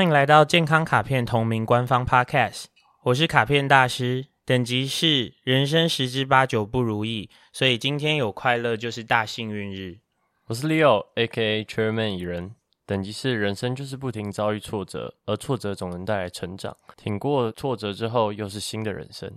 欢迎来到健康卡片同名官方 Podcast，我是卡片大师，等级是人生十之八九不如意，所以今天有快乐就是大幸运日。我是 Leo，A.K.A. Chairman 蚁人，等级是人生就是不停遭遇挫折，而挫折总能带来成长，挺过挫折之后又是新的人生。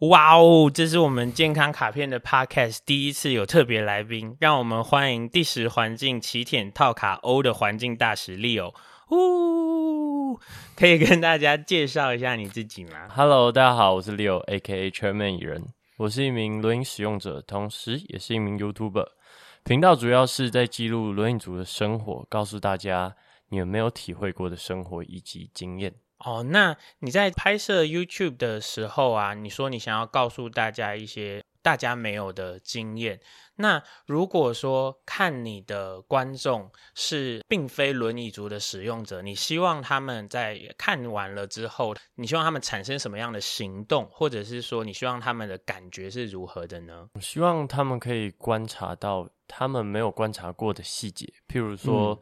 哇哦，这是我们健康卡片的 Podcast 第一次有特别来宾，让我们欢迎第十环境起点套卡欧的环境大使 Leo。呜，可以跟大家介绍一下你自己吗？Hello，大家好，我是 Leo，A.K.A. Chairman 蚁人，我是一名轮椅使用者，同时也是一名 YouTuber。频道主要是在记录轮椅族的生活，告诉大家你们没有体会过的生活以及经验。哦，那你在拍摄 YouTube 的时候啊，你说你想要告诉大家一些大家没有的经验。那如果说看你的观众是并非轮椅族的使用者，你希望他们在看完了之后，你希望他们产生什么样的行动，或者是说你希望他们的感觉是如何的呢？我希望他们可以观察到他们没有观察过的细节，譬如说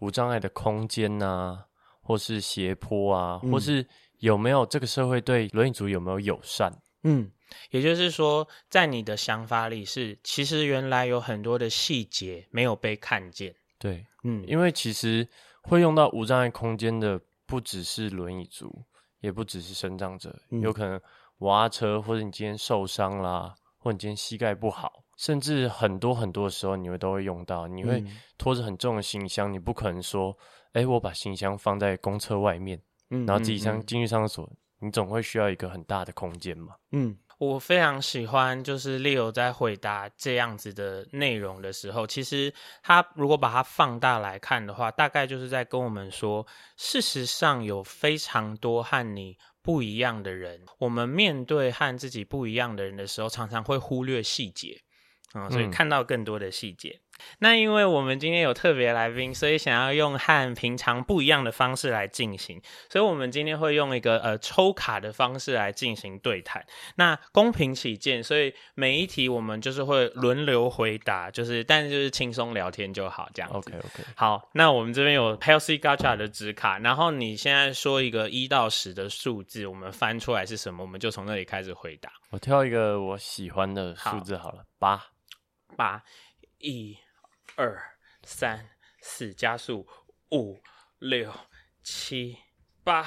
无障碍的空间呐、啊。或是斜坡啊，嗯、或是有没有这个社会对轮椅族有没有友善？嗯，也就是说，在你的想法里是，其实原来有很多的细节没有被看见。对，嗯，因为其实会用到无障碍空间的，不只是轮椅族，也不只是生长者，嗯、有可能娃车，或者你今天受伤啦，或者你今天膝盖不好，甚至很多很多的时候，你会都会用到。你会拖着很重的行李箱，你不可能说。哎，我把行李箱放在公车外面，嗯，然后自己上进去上厕所，你总会需要一个很大的空间嘛。嗯，我非常喜欢，就是 Leo 在回答这样子的内容的时候，其实他如果把它放大来看的话，大概就是在跟我们说，事实上有非常多和你不一样的人，我们面对和自己不一样的人的时候，常常会忽略细节。啊、嗯，所以看到更多的细节。嗯、那因为我们今天有特别来宾，所以想要用和平常不一样的方式来进行，所以我们今天会用一个呃抽卡的方式来进行对谈。那公平起见，所以每一题我们就是会轮流回答，就是但就是轻松聊天就好，这样子。OK OK。好，那我们这边有 Healthy Gacha 的纸卡，然后你现在说一个一到十的数字，我们翻出来是什么，我们就从那里开始回答。我挑一个我喜欢的数字好了，八。八、一、二、三、四，加速五、六、七、八。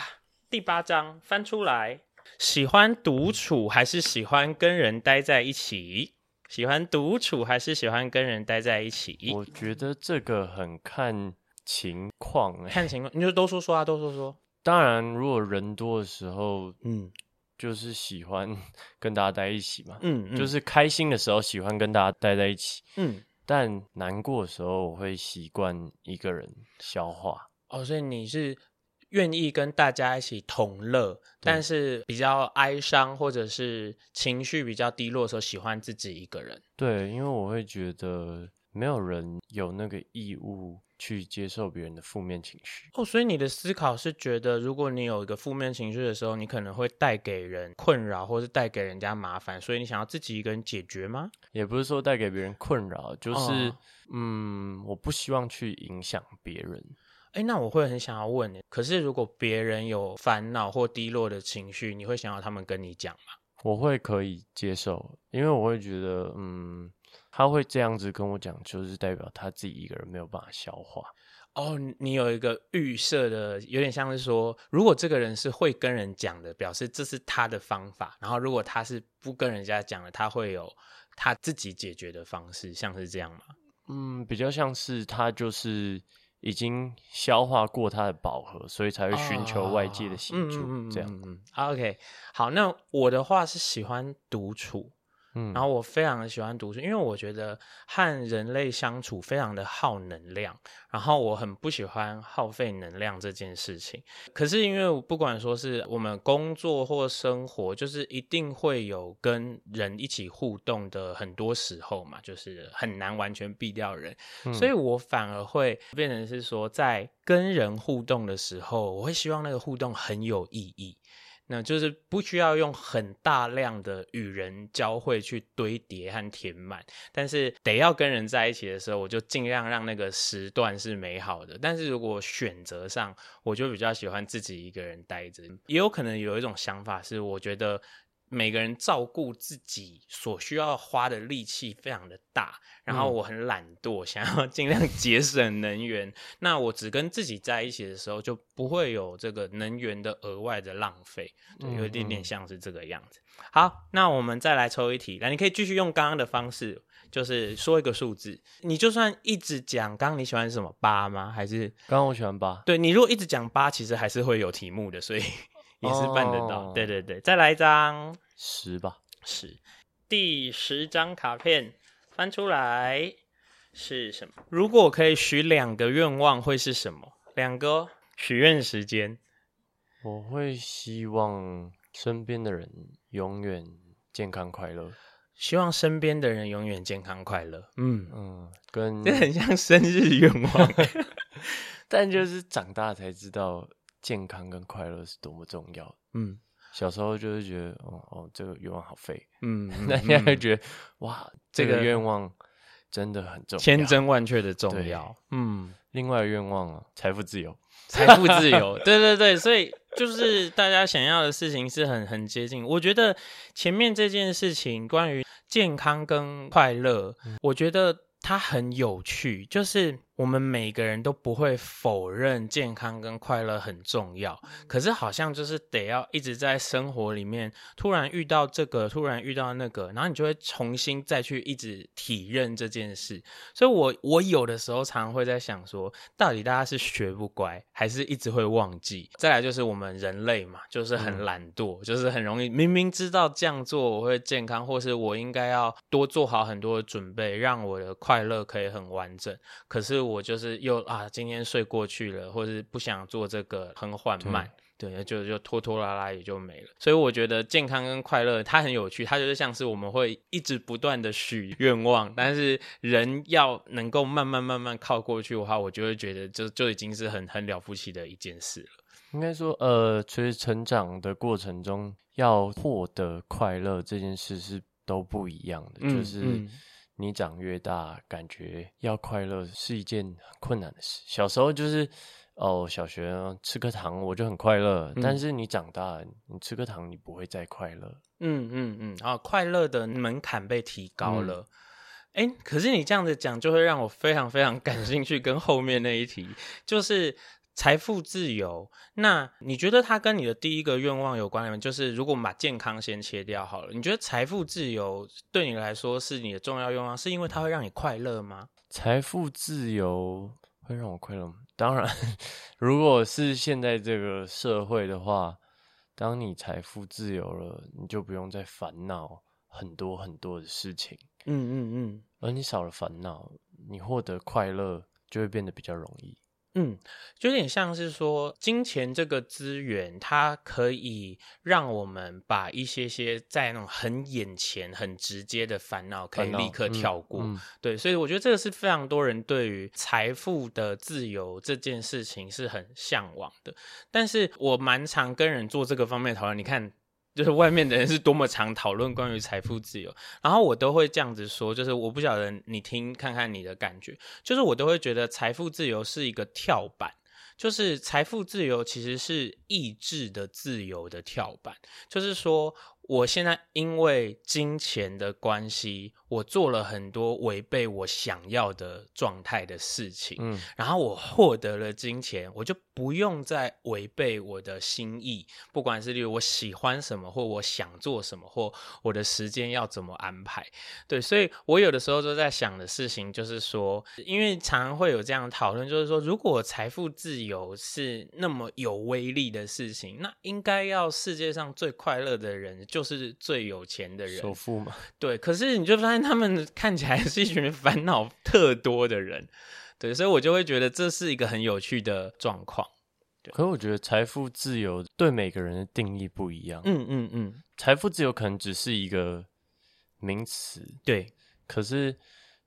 第八章翻出来，喜欢独处还是喜欢跟人待在一起？喜欢独处还是喜欢跟人待在一起？我觉得这个很看情况，看情况，你就多说说啊，多说说。当然，如果人多的时候，嗯。就是喜欢跟大家待一起嘛，嗯，嗯，就是开心的时候喜欢跟大家待在一起，嗯，但难过的时候我会习惯一个人消化。哦，所以你是愿意跟大家一起同乐，但是比较哀伤或者是情绪比较低落的时候，喜欢自己一个人。对，因为我会觉得没有人有那个义务。去接受别人的负面情绪哦，所以你的思考是觉得，如果你有一个负面情绪的时候，你可能会带给人困扰，或是带给人家麻烦，所以你想要自己一个人解决吗？也不是说带给别人困扰，就是、哦、嗯，我不希望去影响别人。哎，那我会很想要问你，可是如果别人有烦恼或低落的情绪，你会想要他们跟你讲吗？我会可以接受，因为我会觉得，嗯。他会这样子跟我讲，就是代表他自己一个人没有办法消化。哦，你有一个预设的，有点像是说，如果这个人是会跟人讲的，表示这是他的方法。然后，如果他是不跟人家讲的，他会有他自己解决的方式，像是这样吗？嗯，比较像是他就是已经消化过他的饱和，所以才会寻求外界的协助。哦、这样。嗯，嗯，嗯，OK，好，那我的话是喜欢独处。嗯，然后我非常的喜欢读书，因为我觉得和人类相处非常的耗能量，然后我很不喜欢耗费能量这件事情。可是因为不管说是我们工作或生活，就是一定会有跟人一起互动的很多时候嘛，就是很难完全避掉人，嗯，所以我反而会变成是说，在跟人互动的时候，我会希望那个互动很有意义。那就是不需要用很大量的与人交汇去堆叠和填满，但是得要跟人在一起的时候，我就尽量让那个时段是美好的。但是如果选择上，我就比较喜欢自己一个人待着，也有可能有一种想法是，我觉得。每个人照顾自己所需要花的力气非常的大，然后我很懒惰，想要 尽量节省能源。那我只跟自己在一起的时候，就不会有这个能源的额外的浪费，对，有一点点像是这个样子。好，那我们再来抽一题，来，你可以继续用刚刚的方式，就是说一个数字。你就算一直讲，刚刚你喜欢什么八吗？还是刚刚我喜欢八？对，你如果一直讲八，其实还是会有题目的，所以也是办得到。Oh. 对对对，再来一张。十吧，十，第十张卡片翻出来是什么？如果可以许两个愿望，会是什么？两个许愿时间，我会希望身边的人永远健康快乐。希望身边的人永远健康快乐。嗯嗯，跟这很像生日愿望，但就是长大才知道健康跟快乐是多么重要。嗯。小时候就是觉得，哦哦，这个愿望好废，嗯，那现在会觉得，哇，这个愿望真的很重要，千真万确的重要，嗯。另外的愿望啊，财富自由，财富自由，对对对，所以就是大家想要的事情是很很接近。我觉得前面这件事情关于健康跟快乐，嗯，我觉得它很有趣，就是。我们每个人都不会否认健康跟快乐很重要，可是好像就是得要一直在生活里面，突然遇到这个，突然遇到那个，然后你就会重新再去一直体认这件事。所以我，我我有的时候常常会在想说，到底大家是学不乖，还是一直会忘记？再来就是我们人类嘛，就是很懒惰，嗯、就是很容易明明知道这样做我会健康，或是我应该要多做好很多的准备，让我的快乐可以很完整，可是。我就是又啊，今天睡过去了，或是不想做这个，很缓慢，对，对，就就拖拖拉拉也就没了。所以我觉得健康跟快乐它很有趣，它就是像是我们会一直不断的许愿望，但是人要能够慢慢慢慢靠过去的话，我就会觉得就就已经是很很了不起的一件事了。应该说，呃，其实成长的过程中要获得快乐这件事是都不一样的，嗯、就是。嗯你长越大，感觉要快乐是一件很困难的事。小时候就是，哦，小学吃颗糖我就很快乐。嗯、但是你长大，你吃颗糖你不会再快乐。嗯嗯嗯，啊，快乐的门槛被提高了。哎、可是你这样子讲，就会让我非常非常感兴趣。跟后面那一题，就是。财富自由，那你觉得它跟你的第一个愿望有关联吗？就是如果我们把健康先切掉好了，你觉得财富自由对你来说是你的重要愿望，是因为它会让你快乐吗？财富自由会让我快乐吗？当然，如果是现在这个社会的话，当你财富自由了，你就不用再烦恼很多很多的事情。嗯嗯嗯，而你少了烦恼，你获得快乐就会变得比较容易。嗯，就有点像是说，金钱这个资源，它可以让我们把一些些在那种很眼前、很直接的烦恼，可以立刻跳过。嗯嗯、对，所以我觉得这个是非常多人对于财富的自由这件事情是很向往的。但是我蛮常跟人做这个方面讨论，你看。就是外面的人是多么常讨论关于财富自由，然后我都会这样子说，就是我不晓得你听看看你的感觉，就是我都会觉得财富自由是一个跳板，就是财富自由其实是意志的自由的跳板，就是说。我现在因为金钱的关系，我做了很多违背我想要的状态的事情，嗯，然后我获得了金钱，我就不用再违背我的心意，不管是例如我喜欢什么，或我想做什么，或我的时间要怎么安排，对，所以我有的时候都在想的事情就是说，因为常常会有这样讨论，就是说，如果财富自由是那么有威力的事情，那应该要世界上最快乐的人。就是最有钱的人，首富嘛。对，可是你就发现他们看起来是一群烦恼特多的人，对，所以我就会觉得这是一个很有趣的状况。可是我觉得财富自由对每个人的定义不一样。嗯嗯嗯，财富自由可能只是一个名词，对。可是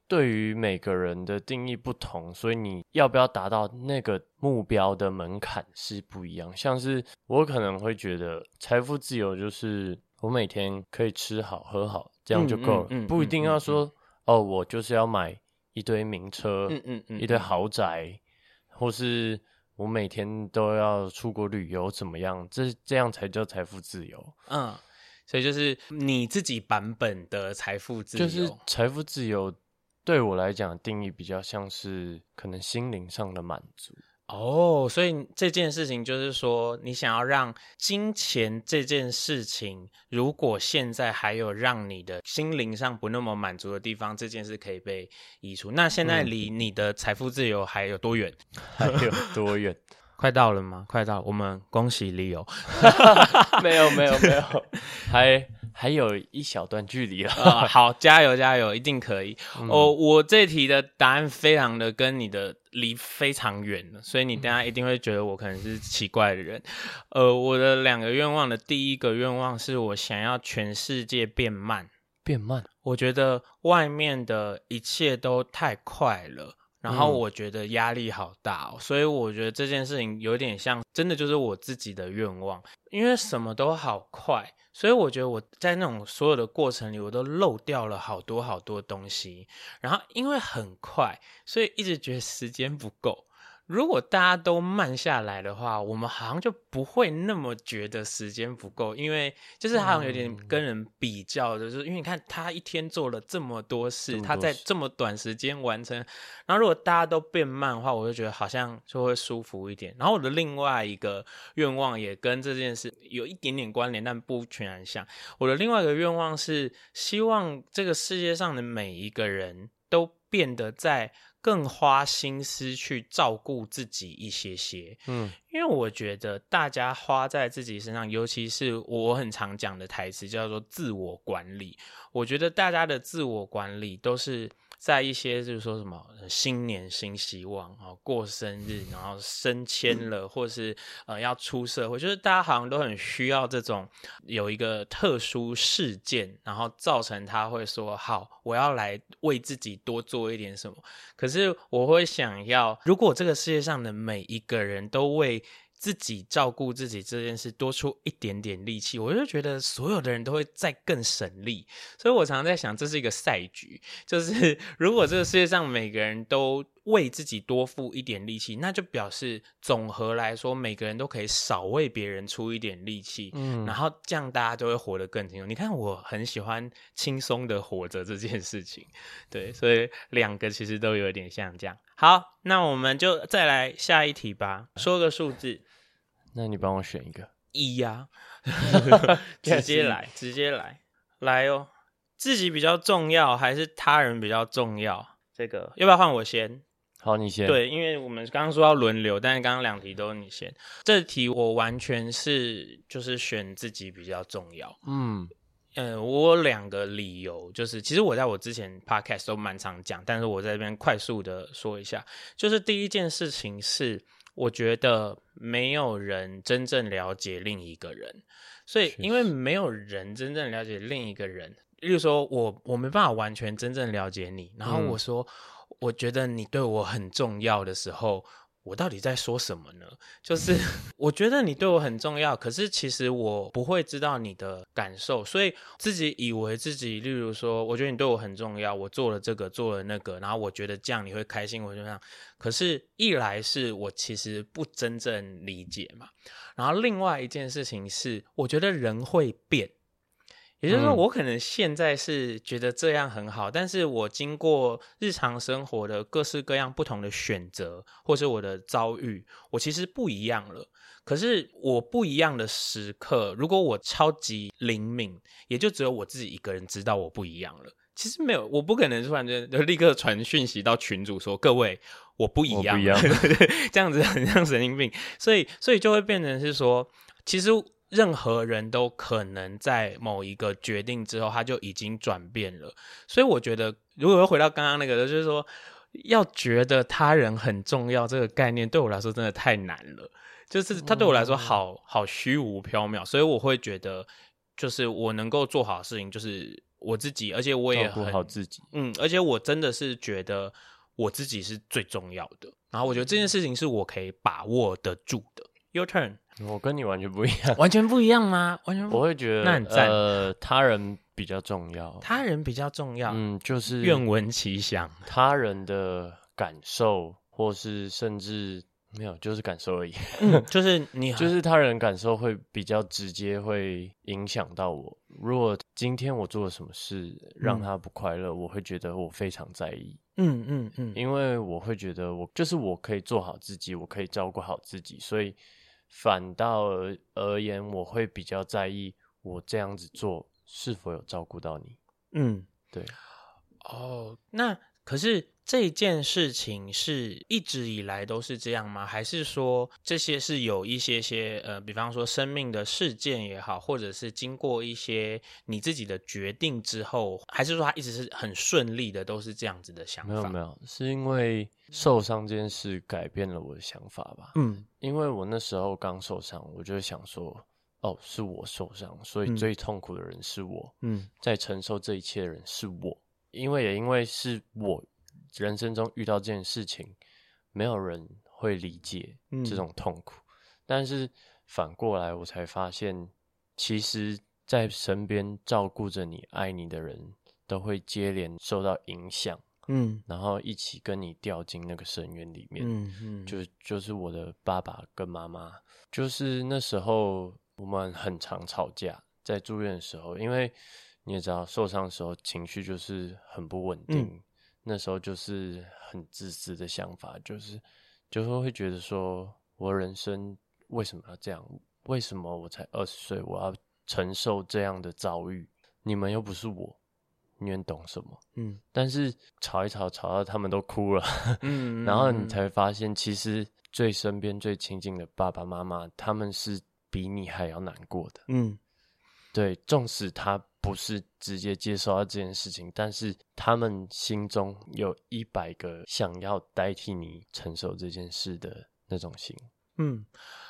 对于每个人的定义不同，所以你要不要达到那个目标的门槛是不一样。像是我可能会觉得财富自由就是我每天可以吃好喝好，这样就够了，嗯嗯嗯、不一定要说、哦，我就是要买一堆名车，嗯嗯嗯、一堆豪宅，或是我每天都要出国旅游，怎么样？这这样才叫财富自由。嗯，所以就是你自己版本的财富自由，就是财富自由。对我来讲，定义比较像是可能心灵上的满足哦。所以这件事情就是说，你想要让金钱这件事情，如果现在还有让你的心灵上不那么满足的地方，这件事可以被移除。那现在离你的财富自由还有多远？还有多远？快到了吗？快到了！我们恭喜 Leo。没有，没有，没有，还。还有一小段距离了，呃，好，加油加油，一定可以。嗯、哦，我这题的答案非常的跟你的离非常远了，所以你等下一定会觉得我可能是奇怪的人。呃，我的两个愿望的第一个愿望是我想要全世界变慢，变慢。我觉得外面的一切都太快了，然后我觉得压力好大哦，嗯、所以我觉得这件事情有点像，真的就是我自己的愿望，因为什么都好快。所以我觉得我在那种所有的过程里，我都漏掉了好多好多东西。然后因为很快，所以一直觉得时间不够。如果大家都慢下来的话，我们好像就不会那么觉得时间不够，因为就是好像有点跟人比较的，就是因为你看他一天做了这么多事，他在这么短时间完成。然后如果大家都变慢的话，我就觉得好像就会舒服一点。然后我的另外一个愿望也跟这件事有一点点关联，但不全然像。我的另外一个愿望是希望这个世界上的每一个人都变得在。更花心思去照顾自己一些些，嗯，因为我觉得大家花在自己身上，尤其是我很常讲的台词叫做自我管理。我觉得大家的自我管理都是。在一些就是说什么新年新希望啊，过生日，然后升迁了，或是呃要出社会，就是大家好像都很需要这种有一个特殊事件，然后造成他会说好，我要来为自己多做一点什么。可是我会想要，如果这个世界上的每一个人都为自己照顾自己这件事多出一点点力气，我就觉得所有的人都会再更省力。所以我常常在想，这是一个赛局，就是 如果这个世界上每个人都为自己多付一点力气，那就表示总和来说，每个人都可以少为别人出一点力气，嗯，然后这样大家就会活得更轻松。你看，我很喜欢轻松的活着这件事情，对，所以两个其实都有点像这样。好，那我们就再来下一题吧，说个数字。那你帮我选一个一呀，直接来，直接来，来哦！自己比较重要还是他人比较重要？这个要不要换我先？好，你先。对，因为我们刚刚说要轮流，但是刚刚两题都是你先。这题我完全是就是选自己比较重要。嗯嗯、呃，我有两个理由，就是其实我在我之前 podcast 都蛮常讲，但是我在这边快速的说一下，就是第一件事情是。我觉得没有人真正了解另一个人，所以因为没有人真正了解另一个人，例如说我我没办法完全真正了解你，然后我说我觉得你对我很重要的时候。我到底在说什么呢？就是 我觉得你对我很重要，可是其实我不会知道你的感受，所以自己以为自己，例如说，我觉得你对我很重要，我做了这个，做了那个，然后我觉得这样你会开心，我就这样。可是，一来是我其实不真正理解嘛，然后另外一件事情是，我觉得人会变。也就是说，我可能现在是觉得这样很好，嗯、但是我经过日常生活的各式各样不同的选择，或是我的遭遇，我其实不一样了。可是我不一样的时刻，如果我超级灵敏，也就只有我自己一个人知道我不一样了。其实没有，我不可能突然间就立刻传讯息到群主说：“各位，我不一样。”不一样这样子很像神经病。所以，所以就会变成是说，其实。任何人都可能在某一个决定之后，他就已经转变了。所以我觉得，如果又回到刚刚那个，就是说，要觉得他人很重要这个概念，对我来说真的太难了。就是他对我来说好好虚无缥缈，所以我会觉得，就是我能够做好的事情，就是我自己，而且我也很好自己。嗯，而且我真的是觉得我自己是最重要的。然后我觉得这件事情是我可以把握得住的。Your turn。我跟你完全不一样，完全不一样吗？完全不，我会觉得那很赞。呃，他人比较重要，他人比较重要。嗯，就是愿闻其详，他人的感受，或是甚至没有，就是感受而已。嗯，就是你，就是他人感受会比较直接，会影响到我。如果今天我做了什么事让他不快乐，嗯，我会觉得我非常在意。嗯嗯嗯，因为我会觉得我就是我可以做好自己，我可以照顾好自己，所以。反倒而而言，我会比较在意我这样子做是否有照顾到你。嗯，对。哦，那可是这件事情是一直以来都是这样吗？还是说这些是有一些些呃，比方说生命的事件也好，或者是经过一些你自己的决定之后，还是说它一直是很顺利的，都是这样子的想法？没有没有，是因为受伤这件事改变了我的想法吧？嗯。因为我那时候刚受伤，我就想说，哦，是我受伤，所以最痛苦的人是我。嗯，在承受这一切的人是我。因为也因为是我人生中遇到这件事情，没有人会理解这种痛苦。嗯，但是反过来，我才发现，其实，在身边照顾着你、爱你的人都会接连受到影响。嗯，然后一起跟你掉进那个深渊里面，嗯嗯，就就是我的爸爸跟妈妈，就是那时候我们很常吵架，在住院的时候，因为你也知道受伤的时候情绪就是很不稳定，嗯，那时候就是很自私的想法，就是就是会觉得说我人生为什么要这样？为什么我才二十岁，我要承受这样的遭遇？你们又不是我。你很懂什么？嗯，但是吵一吵，吵到他们都哭了，嗯，然后你才会发现，其实最身边、最亲近的爸爸妈妈，他们是比你还要难过的，嗯，对，纵使他不是直接接受到这件事情，但是他们心中有一百个想要代替你承受这件事的那种心，嗯。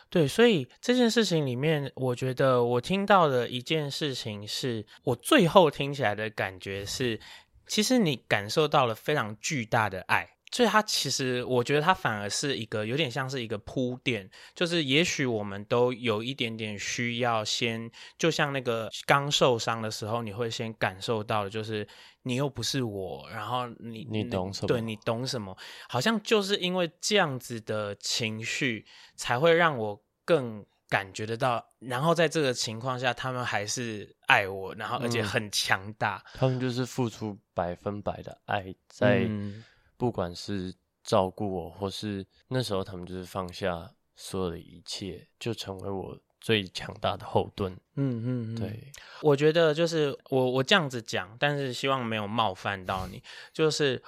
对，所以这件事情里面，我觉得我听到的一件事情是，我最后听起来的感觉是，其实你感受到了非常巨大的爱。所以它其实，我觉得它反而是一个有点像是一个铺垫，就是也许我们都有一点点需要先，就像那个刚受伤的时候，你会先感受到的就是你又不是我，然后你你懂什么？对，你懂什么？好像就是因为这样子的情绪，才会让我更感觉得到。然后在这个情况下，他们还是爱我，然后而且很强大。嗯，他们就是付出百分百的爱在。嗯不管是照顾我，或是那时候他们就是放下所有的一切，就成为我最强大的后盾。嗯嗯，嗯，对，我觉得就是我我这样子讲，但是希望没有冒犯到你。就是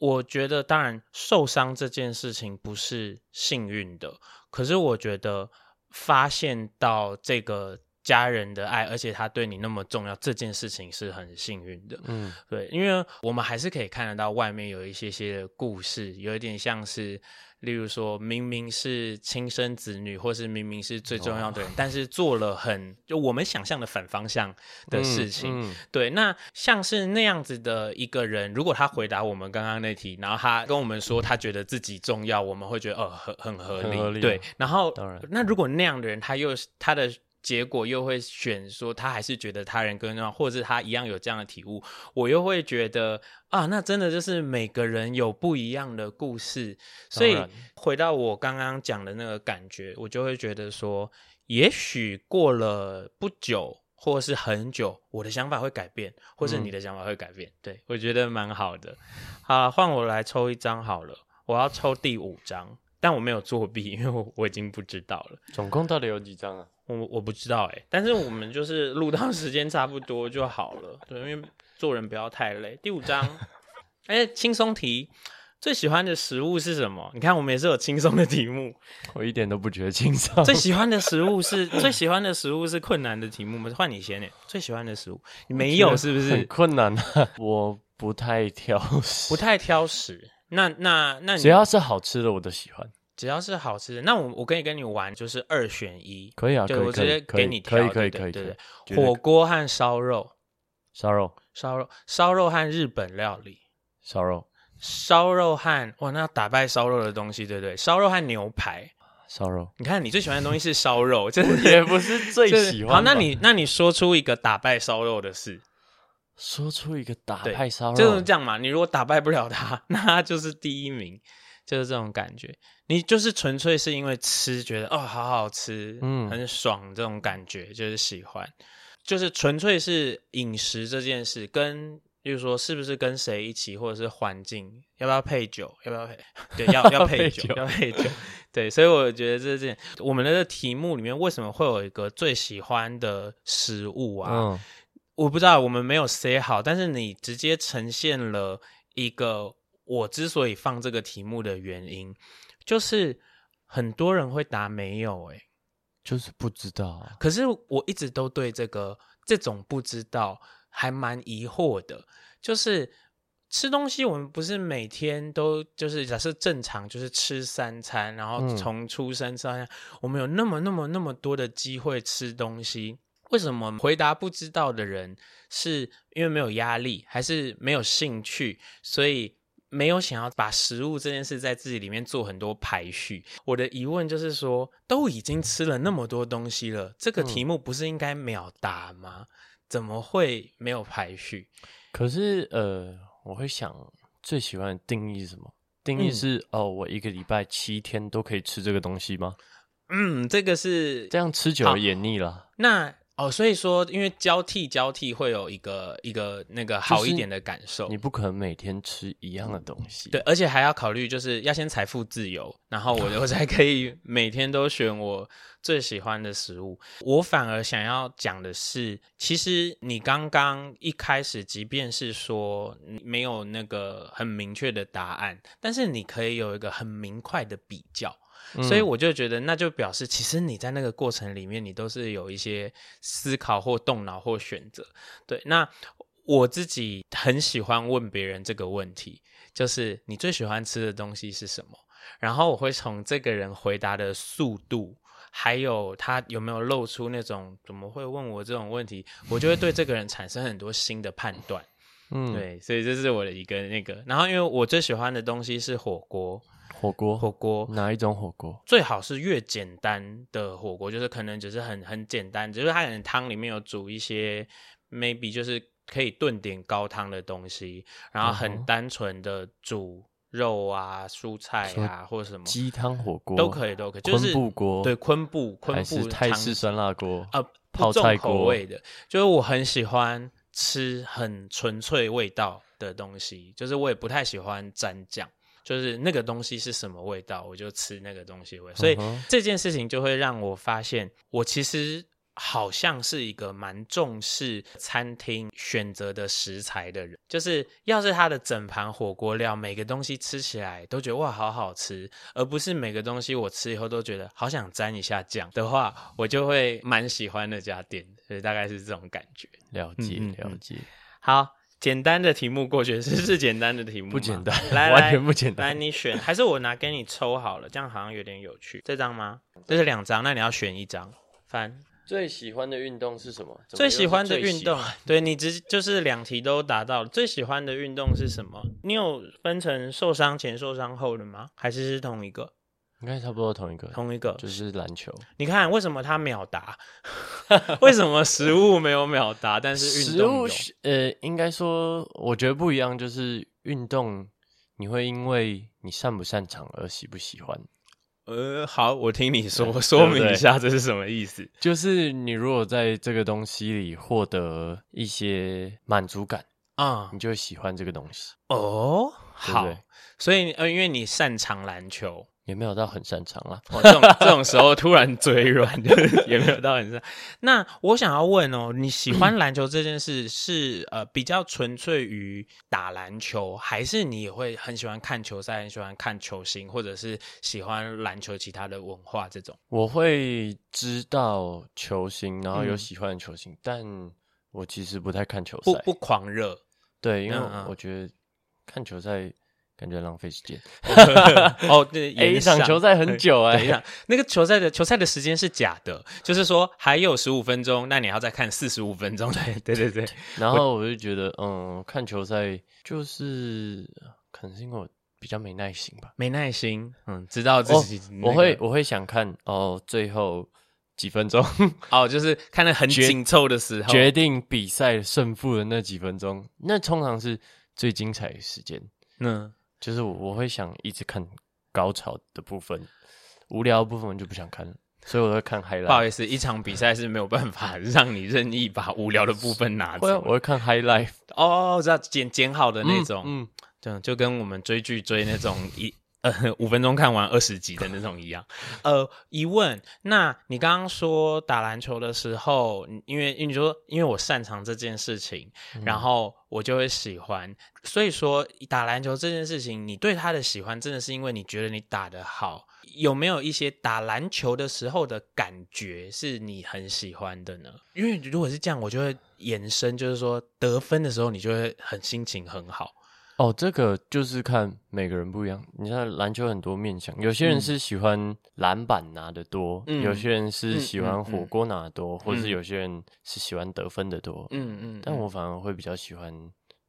我觉得，当然受伤这件事情不是幸运的，可是我觉得发现到这个。家人的爱，而且他对你那么重要，这件事情是很幸运的。嗯，对，因为我们还是可以看得到外面有一些些的故事，有一点像是，例如说明明是亲生子女，或是明明是最重要的人，哦、但是做了很就我们想象的反方向的事情。嗯嗯、对，那像是那样子的一个人，如果他回答我们刚刚那题，然后他跟我们说他觉得自己重要，我们会觉得哦，很很合理。合理对，然后当然，那如果那样的人，他又是他的。结果又会选说他还是觉得他人更重要，或者是他一样有这样的体悟，我又会觉得啊，那真的就是每个人有不一样的故事。所以回到我刚刚讲的那个感觉，我就会觉得说，也许过了不久，或是很久，我的想法会改变，或是你的想法会改变。嗯、对，我觉得蛮好的。好，换我来抽一张好了，我要抽第五张，但我没有作弊，因为我我已经不知道了。总共到底有几张啊？我我不知道哎、欸，但是我们就是录到时间差不多就好了，对，因为做人不要太累。第五章，哎、欸，轻松题，最喜欢的食物是什么？你看，我们也是有轻松的题目，我一点都不觉得轻松。最喜欢的食物是最喜欢的食物是困难的题目吗？换你先哎，最喜欢的食物你没有是不是？很困难啊，我不太挑食，不太挑食。那那那你，只要是好吃的我都喜欢。只要是好吃的，那我我可以跟你玩，就是二选一，可以啊，对，我直接给你挑，可以可以可以，对对对，火锅和烧肉，烧肉，烧肉，烧肉和日本料理。烧肉，烧肉和哇，那要打败烧肉的东西，对不对？烧肉和牛排。烧肉，你看你最喜欢的东西是烧肉，这也不是最喜欢。好，那你那你说出一个打败烧肉的事，说出一个打败烧肉，就是这样嘛。你如果打败不了他，那他就是第一名，就是这种感觉。你就是纯粹是因为吃，觉得哦好好吃，嗯，很爽，这种感觉就是喜欢，就是纯粹是饮食这件事跟。就是说，是不是跟谁一起，或者是环境，要不要配酒，要不要配？对，要 要配酒，要配酒。对，所以我觉得这件我们的题目里面为什么会有一个最喜欢的食物啊？嗯，我不知道，我们没有 say 好，但是你直接呈现了一个我之所以放这个题目的原因，就是很多人会答没有，欸，诶，就是不知道啊。可是我一直都对这个这种不知道。还蛮疑惑的，就是吃东西，我们不是每天都就是假设正常就是吃三餐，然后从出生吃到现在，我们有那么那么那么多的机会吃东西，为什么回答不知道的人是因为没有压力，还是没有兴趣，所以没有想要把食物这件事在自己里面做很多排序？我的疑问就是说，都已经吃了那么多东西了，这个题目不是应该秒答吗？怎么会没有排序？可是呃，我会想最喜欢的定义是什么？定义是、嗯、哦，我一个礼拜七天都可以吃这个东西吗？嗯，这个是这样吃久了也腻了。那哦，所以说因为交替交替会有一个一个那个好一点的感受。你不可能每天吃一样的东西，对，而且还要考虑就是要先财富自由，然后我我 才可以每天都选我最喜欢的食物。我反而想要讲的是，其实你刚刚一开始，即便是说没有那个很明确的答案，但是你可以有一个很明快的比较。所以我就觉得，那就表示，其实你在那个过程里面，你都是有一些思考或动脑或选择。对，那我自己很喜欢问别人这个问题，就是你最喜欢吃的东西是什么？然后我会从这个人回答的速度，还有他有没有露出那种怎么会问我这种问题，我就会对这个人产生很多新的判断。嗯，对，所以这是我的一个那个。然后，因为我最喜欢的东西是火锅。火锅，火锅，哪一种火锅？最好是越简单的火锅，就是可能只是很很简单，就是它可能汤里面有煮一些，maybe 就是可以炖点高汤的东西，然后很单纯的煮肉啊、蔬菜啊或者什么鸡汤火锅？都可以，都可以。就是昆布锅，对，昆布，昆布泰式酸辣锅？啊，呃、泡菜口味的，就是我很喜欢吃很纯粹味道的东西，就是我也不太喜欢蘸酱。就是那个东西是什么味道，我就吃那个东西味。所以这件事情就会让我发现，我其实好像是一个蛮重视餐厅选择的食材的人。就是要是他的整盘火锅料，每个东西吃起来都觉得哇好好吃，而不是每个东西我吃以后都觉得好想沾一下酱的话，我就会蛮喜欢那家店。所以大概是这种感觉。了解，了解。好。简单的题目过去，是是简单的题目，不简单，来完全不简单。来，你选，还是我拿给你抽好了？这样好像有点有趣。这张吗？这是两张，那你要选一张。翻。最喜欢的运动是什么？最喜欢的运动，对你直就是两题都达到了。最喜欢的运动是什么？你有分成受伤前、受伤后的吗？还是是同一个？应该差不多同一个，同一个就是篮球。你看为什么他秒答？为什么食物没有秒答？但是运动食物呃，应该说我觉得不一样，就是运动你会因为你擅不擅长而喜不喜欢。呃，好，我听你说，说明一下这是什么意思？就是你如果在这个东西里获得一些满足感啊，你就会喜欢这个东西。哦，好，所以呃，因为你擅长篮球。也没有到很擅长啊，哦，这种 这种时候突然嘴软，就是也没有到很擅长。那我想要问哦，你喜欢篮球这件事是 呃比较纯粹于打篮球，还是你也会很喜欢看球赛，很喜欢看球星，或者是喜欢篮球其他的文化这种？我会知道球星，然后有喜欢的球星，嗯、但我其实不太看球赛，不不狂热。对，因为我觉得看球赛。感觉浪费时间。哦，对，一场球赛很久哎、欸，那个球赛的球赛的时间是假的，就是说还有十五分钟，那你要再看四十五分钟。对对对对。然后我就觉得，嗯，看球赛就是可能是因为我比较没耐心吧，没耐心。嗯，知道自己、那个哦、我会我会想看哦，最后几分钟哦，就是看得很紧凑的时候，决定比赛胜负的那几分钟，那通常是最精彩的时间。嗯。就是我我会想一直看高潮的部分，无聊的部分我就不想看了，所以我会看 highlight。不好意思，一场比赛是没有办法 让你任意把无聊的部分拿走。我会看 highlight。哦，我知道剪剪好的那种，嗯，这样就跟我们追剧追那种一。呃，五分钟看完二十集的那种一样。呃，疑问，那你刚刚说打篮球的时候，因为因为你说因为我擅长这件事情，嗯，然后我就会喜欢。所以说打篮球这件事情，你对他的喜欢，真的是因为你觉得你打得好？有没有一些打篮球的时候的感觉是你很喜欢的呢？因为如果是这样，我就会延伸，就是说得分的时候，你就会很心情很好。哦，这个就是看每个人不一样。你看篮球很多面向，有些人是喜欢篮板拿的多，嗯、有些人是喜欢火锅拿的多，嗯嗯嗯、或是有些人是喜欢得分的多。嗯嗯，但我反而会比较喜欢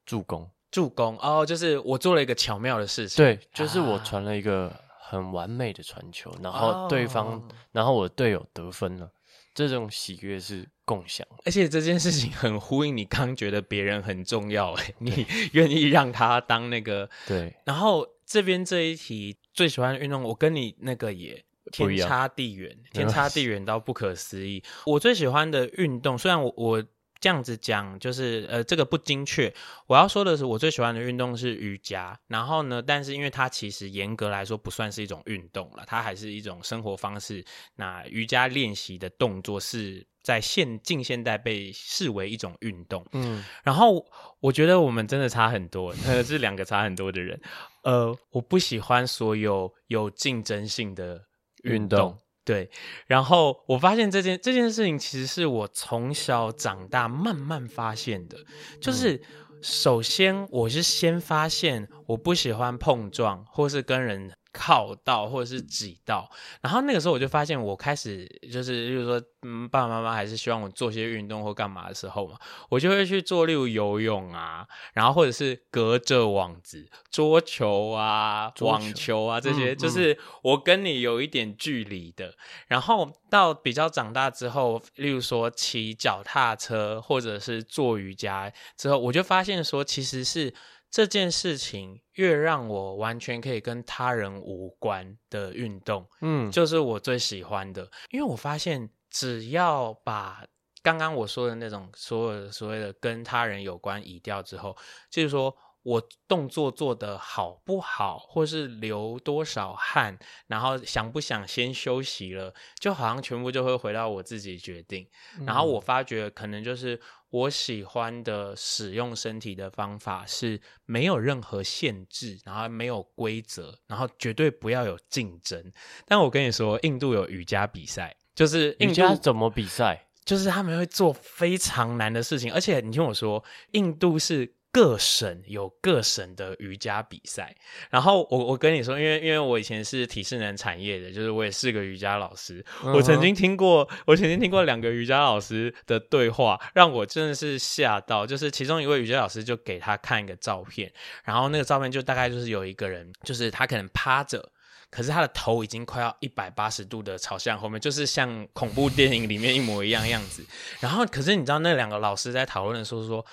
助攻。助攻哦，就是我做了一个巧妙的事情。对，就是我传了一个很完美的传球，然后对方，哦、然后我的队友得分了。这种喜悦是共享，而且这件事情很呼应你刚觉得别人很重要，哎，你愿意让他当那个对。然后这边这一题最喜欢的运动，我跟你那个也天差地远，天差地远到不可思议。我最喜欢的运动，虽然我我。这样子讲就是呃，这个不精确。我要说的是，我最喜欢的运动是瑜伽。然后呢，但是因为它其实严格来说不算是一种运动了，它还是一种生活方式。那瑜伽练习的动作是在现近现代被视为一种运动。嗯，然后我觉得我们真的差很多，呃，是两个差很多的人。呃，我不喜欢所有有竞争性的运动。对，然后我发现这件这件事情其实是我从小长大慢慢发现的，就是首先我是先发现我不喜欢碰撞，或是跟人。靠到或者是挤到，然后那个时候我就发现，我开始就是，例如说，嗯，爸爸妈妈还是希望我做些运动或干嘛的时候嘛，我就会去做，例如游泳啊，然后或者是隔着网子桌球啊、网球啊这些，嗯，就是我跟你有一点距离的。然后到比较长大之后，例如说骑脚踏车或者是做瑜伽之后，我就发现说，其实是。这件事情越让我完全可以跟他人无关的运动，嗯，就是我最喜欢的，因为我发现只要把刚刚我说的那种所有所谓的跟他人有关移掉之后，就是说。我动作做得好不好，或是流多少汗，然后想不想先休息了，就好像全部就会回到我自己决定。嗯。然后我发觉，可能就是我喜欢的使用身体的方法是没有任何限制，然后没有规则，然后绝对不要有竞争。但我跟你说，印度有瑜伽比赛，就是瑜伽怎么比赛？就是他们会做非常难的事情，而且你听我说，印度是。各省有各省的瑜伽比赛，然后我我跟你说，因为因为我以前是体适能产业的，就是我也是个瑜伽老师，嗯、我曾经听过，我曾经听过两个瑜伽老师的对话，让我真的是吓到。就是其中一位瑜伽老师就给他看一个照片，然后那个照片就大概就是有一个人，就是他可能趴着，可是他的头已经快要一百八十度的朝向后面，就是像恐怖电影里面一模一样样子。然后可是你知道那两个老师在讨论的时候说。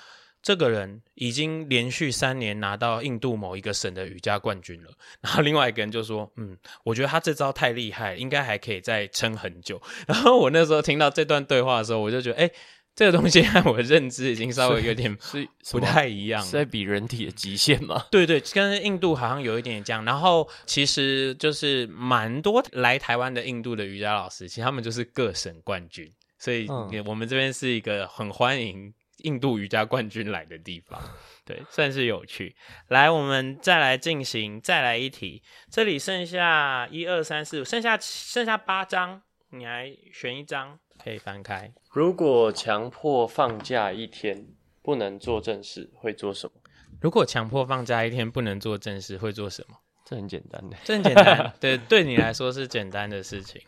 这个人已经连续三年拿到印度某一个省的瑜伽冠军了，然后另外一个人就说：“嗯，我觉得他这招太厉害，应该还可以再撑很久。”然后我那时候听到这段对话的时候，我就觉得，哎，这个东西和我的认知已经稍微有点是不太一样，是在比人体的极限吗？对对，跟印度好像有一点这样。然后其实就是蛮多来台湾的印度的瑜伽老师，其实他们就是各省冠军，所以我们这边是一个很欢迎。印度瑜伽冠军来的地方，对，算是有趣。来，我们再来进行，再来一题。这里剩下一二三四，剩下剩下八张，你来选一张，可以翻开。如果强迫放假一天，不能做正事，会做什么？如果强迫放假一天不能做正事，会做什么？这很简单的，这很简单。对，对你来说是简单的事情。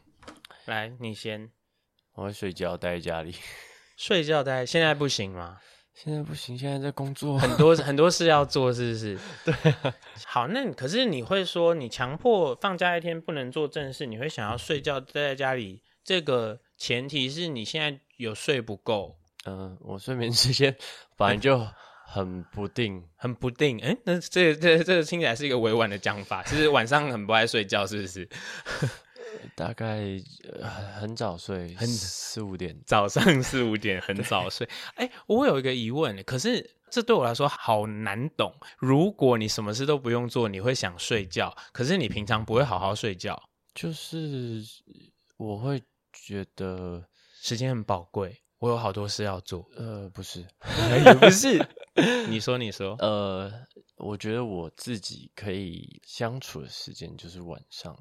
来，你先。我会睡觉，待在家里。睡觉待，现在不行吗？现在不行，现在在工作，很多很多事要做，是不是？对啊。好，那可是你会说，你强迫放假一天不能做正事，你会想要睡觉待在家里？这个前提是你现在有睡不够。嗯、呃，我睡眠时间反正就很不定，很不定。哎，那这个、这个、这个听起来是一个委婉的讲法，其实晚上很不爱睡觉，是不是？大概、呃、很早睡，很四五点，早上四五点很早睡。哎，我有一个疑问，可是这对我来说好难懂。如果你什么事都不用做，你会想睡觉，可是你平常不会好好睡觉，就是我会觉得时间很宝贵，我有好多事要做。呃，不是，也不是。你说，你说。呃，我觉得我自己可以相处的时间就是晚上。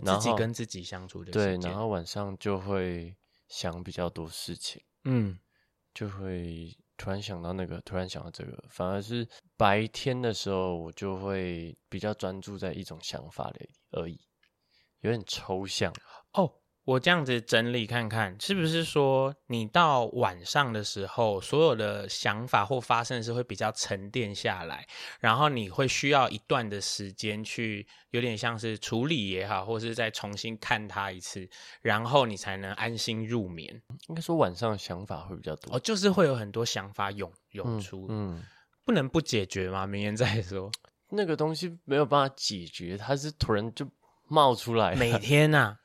就自己跟自己相处的对，然后晚上就会想比较多事情，嗯，就会突然想到那个，突然想到这个，反而是白天的时候，我就会比较专注在一种想法里而已，有点抽象哦。我这样子整理看看，是不是说你到晚上的时候，所有的想法或发生的事会比较沉淀下来，然后你会需要一段的时间去，有点像是处理也好，或是再重新看它一次，然后你才能安心入眠。应该说晚上想法会比较多，哦，就是会有很多想法涌涌出，嗯，嗯，不能不解决吗？明天再说，那个东西没有办法解决，它是突然就冒出来，每天呐、啊。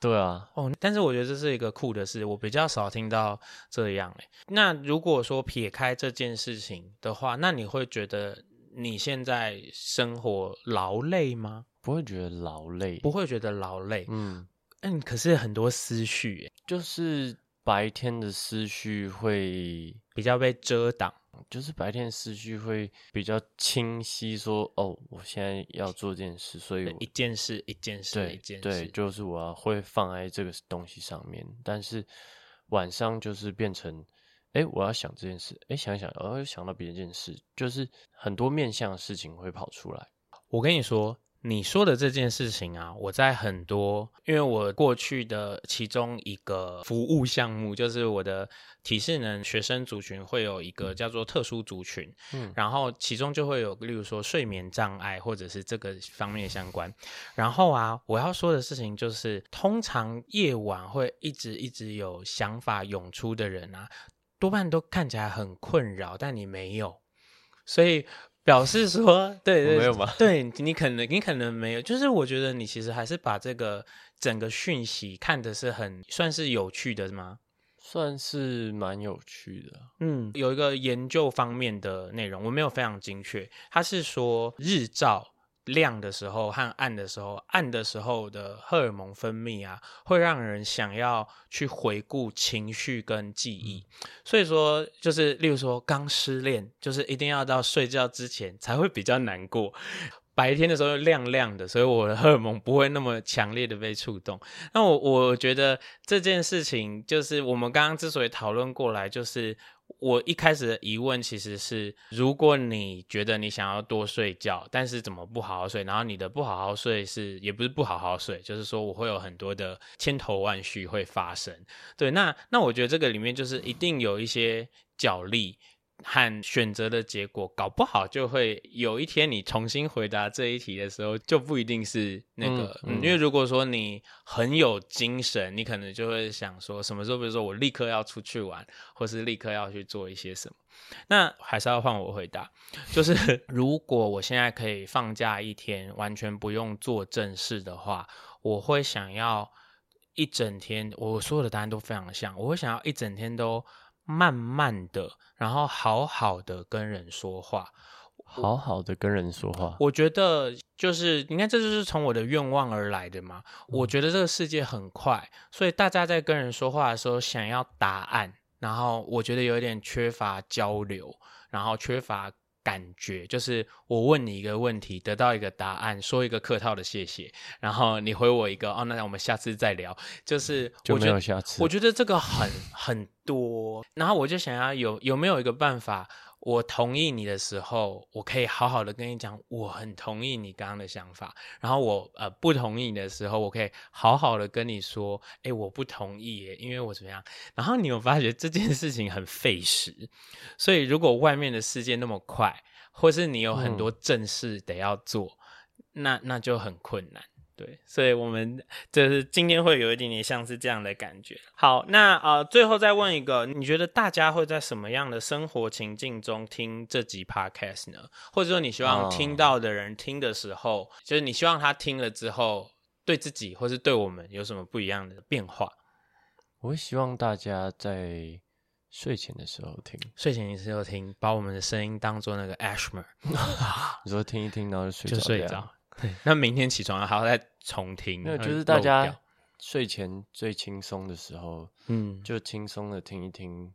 对啊，哦，但是我觉得这是一个酷的事，我比较少听到这样诶。那如果说撇开这件事情的话，那你会觉得你现在生活劳累吗？不会觉得劳累，不会觉得劳累。嗯嗯，可是很多思绪，就是白天的思绪会比较被遮挡。就是白天思绪会比较清晰，说哦，我现在要做这件事，所以一件事一件事对一件事，对，就是我要会放在这个东西上面。但是晚上就是变成，哎，我要想这件事，哎，想一想，哦，又想到别的件事，就是很多面向的事情会跑出来。我跟你说。你说的这件事情啊，我在很多，因为我过去的其中一个服务项目，就是我的体适能学生族群会有一个叫做特殊族群，嗯，然后其中就会有，例如说睡眠障碍或者是这个方面相关。然后啊，我要说的事情就是，通常夜晚会一直一直有想法涌出的人啊，多半都看起来很困扰，但你没有，所以。表示说，对对，没有吗？对，你可能你可能没有，就是我觉得你其实还是把这个整个讯息看的是很算是有趣的吗？算是蛮有趣的。嗯，有一个研究方面的内容，我没有非常精确，它是说日照。亮的时候和暗的时候，暗的时候的荷尔蒙分泌啊，会让人想要去回顾情绪跟记忆。所以说，就是例如说刚失恋，就是一定要到睡觉之前才会比较难过。白天的时候亮亮的，所以我的荷尔蒙不会那么强烈的被触动。那我我觉得这件事情，就是我们刚刚之所以讨论过来，就是。我一开始的疑问其实是，如果你觉得你想要多睡觉，但是怎么不好好睡，然后你的不好好睡是也不是不好好睡，就是说我会有很多的千头万绪会发生。对，那那我觉得这个里面就是一定有一些角力。和选择的结果，搞不好就会有一天你重新回答这一题的时候，就不一定是那个。嗯，嗯，因为如果说你很有精神，你可能就会想说，什么时候，比如说我立刻要出去玩，或是立刻要去做一些什么。那还是要换我回答，就是 如果我现在可以放假一天，完全不用做正事的话，我会想要一整天。我所有的答案都非常像，我会想要一整天都。慢慢的，然后好好的跟人说话，好好的跟人说话。我觉得就是，你看，这就是从我的愿望而来的嘛。嗯。我觉得这个世界很快，所以大家在跟人说话的时候，想要答案，然后我觉得有点缺乏交流，然后缺乏。感觉就是我问你一个问题，得到一个答案，说一个客套的谢谢，然后你回我一个哦，那我们下次再聊。就是我觉得就没有下次。我觉得这个很很多，然后我就想要有有没有一个办法，我同意你的时候，我可以好好的跟你讲，我很同意你刚刚的想法。然后我呃不同意你的时候，我可以好好的跟你说，哎，我不同意耶，因为我怎么样？然后你有发觉这件事情很费时，所以如果外面的世界那么快，或是你有很多正事得要做，嗯、那那就很困难。对，所以我们就是今天会有一点点像是这样的感觉。好，那呃，最后再问一个，你觉得大家会在什么样的生活情境中听这集 podcast 呢？或者说，你希望听到的人听的时候，哦、就是你希望他听了之后，对自己或是对我们有什么不一样的变化？我会希望大家在睡前的时候听，睡前的时候听，把我们的声音当做那个 Ashmer，你说听一听，然后就睡着，就睡着。那明天起床还要再重听，那就是大家睡前最轻松的时候，嗯，就轻松的听一听，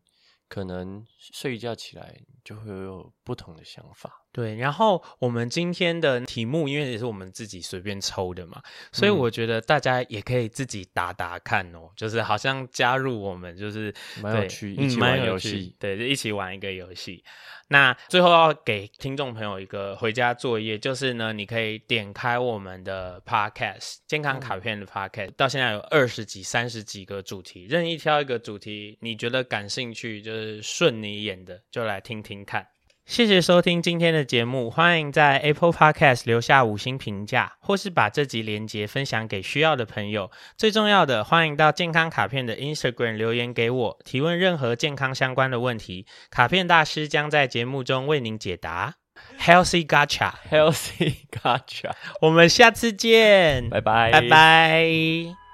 可能睡一觉起来就会有不同的想法。对，然后我们今天的题目，因为也是我们自己随便抽的嘛，所以我觉得大家也可以自己打打看哦，就是好像加入我们，就是蛮有趣，一起玩游戏，对，就一起玩一个游戏。那最后要给听众朋友一个回家作业，就是呢，你可以点开我们的 Podcast 健康卡片的 Podcast，到现在有二十几、三十几个主题，任意挑一个主题，你觉得感兴趣，就是顺你眼的，就来听听看。谢谢收听今天的节目，欢迎在 Apple Podcast 留下五星评价，或是把这集连接分享给需要的朋友。最重要的，欢迎到健康卡片的 Instagram 留言给我，提问任何健康相关的问题，卡片大师将在节目中为您解答。Healthy Gacha，Healthy Gacha，我们下次见，拜拜，拜拜。